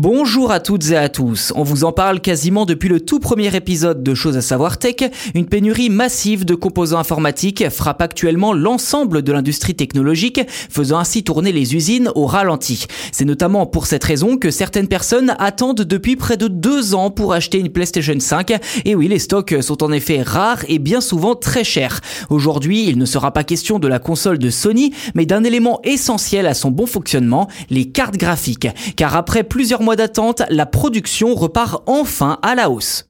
Bonjour à toutes et à tous. On vous en parle quasiment depuis le tout premier épisode de Choses à savoir tech. Une pénurie massive de composants informatiques frappe actuellement l'ensemble de l'industrie technologique, faisant ainsi tourner les usines au ralenti. C'est notamment pour cette raison que certaines personnes attendent depuis près de deux ans pour acheter une PlayStation 5. Et oui, les stocks sont en effet rares et bien souvent très chers. Aujourd'hui, il ne sera pas question de la console de Sony, mais d'un élément essentiel à son bon fonctionnement, les cartes graphiques. Car après plusieurs mois d'attente, la production repart enfin à la hausse.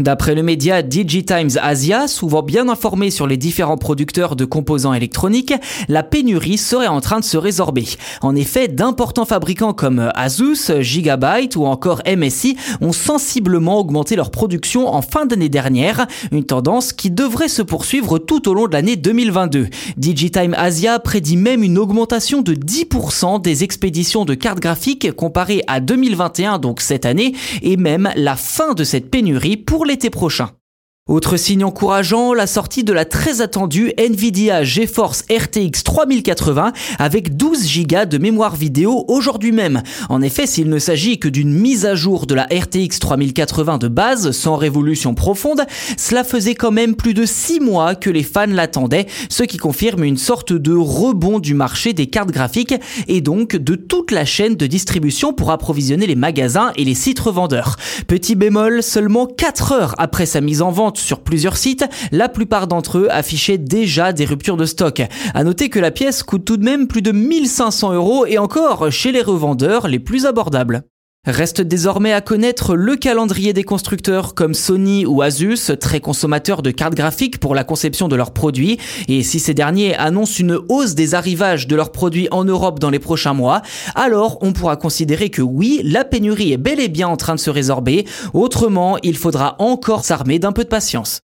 D'après le média DigiTimes Asia, souvent bien informé sur les différents producteurs de composants électroniques, la pénurie serait en train de se résorber. En effet, d'importants fabricants comme Asus, Gigabyte ou encore MSI ont sensiblement augmenté leur production en fin d'année dernière, une tendance qui devrait se poursuivre tout au long de l'année 2022. DigiTime Asia prédit même une augmentation de 10% des expéditions de cartes graphiques comparées à 2021, donc cette année, et même la fin de cette pénurie pour l'été prochain. Autre signe encourageant, la sortie de la très attendue Nvidia GeForce RTX 3080 avec 12 Go de mémoire vidéo aujourd'hui même. En effet, s'il ne s'agit que d'une mise à jour de la RTX 3080 de base, sans révolution profonde, cela faisait quand même plus de 6 mois que les fans l'attendaient, ce qui confirme une sorte de rebond du marché des cartes graphiques et donc de toute la chaîne de distribution pour approvisionner les magasins et les sites revendeurs. Petit bémol, seulement 4 heures après sa mise en sur plusieurs sites, la plupart d'entre eux affichaient déjà des ruptures de stock. À noter que la pièce coûte tout de même plus de 1500 euros et encore chez les revendeurs les plus abordables. Reste désormais à connaître le calendrier des constructeurs comme Sony ou Asus, très consommateurs de cartes graphiques pour la conception de leurs produits. Et si ces derniers annoncent une hausse des arrivages de leurs produits en Europe dans les prochains mois, alors on pourra considérer que oui, la pénurie est bel et bien en train de se résorber. Autrement, il faudra encore s'armer d'un peu de patience.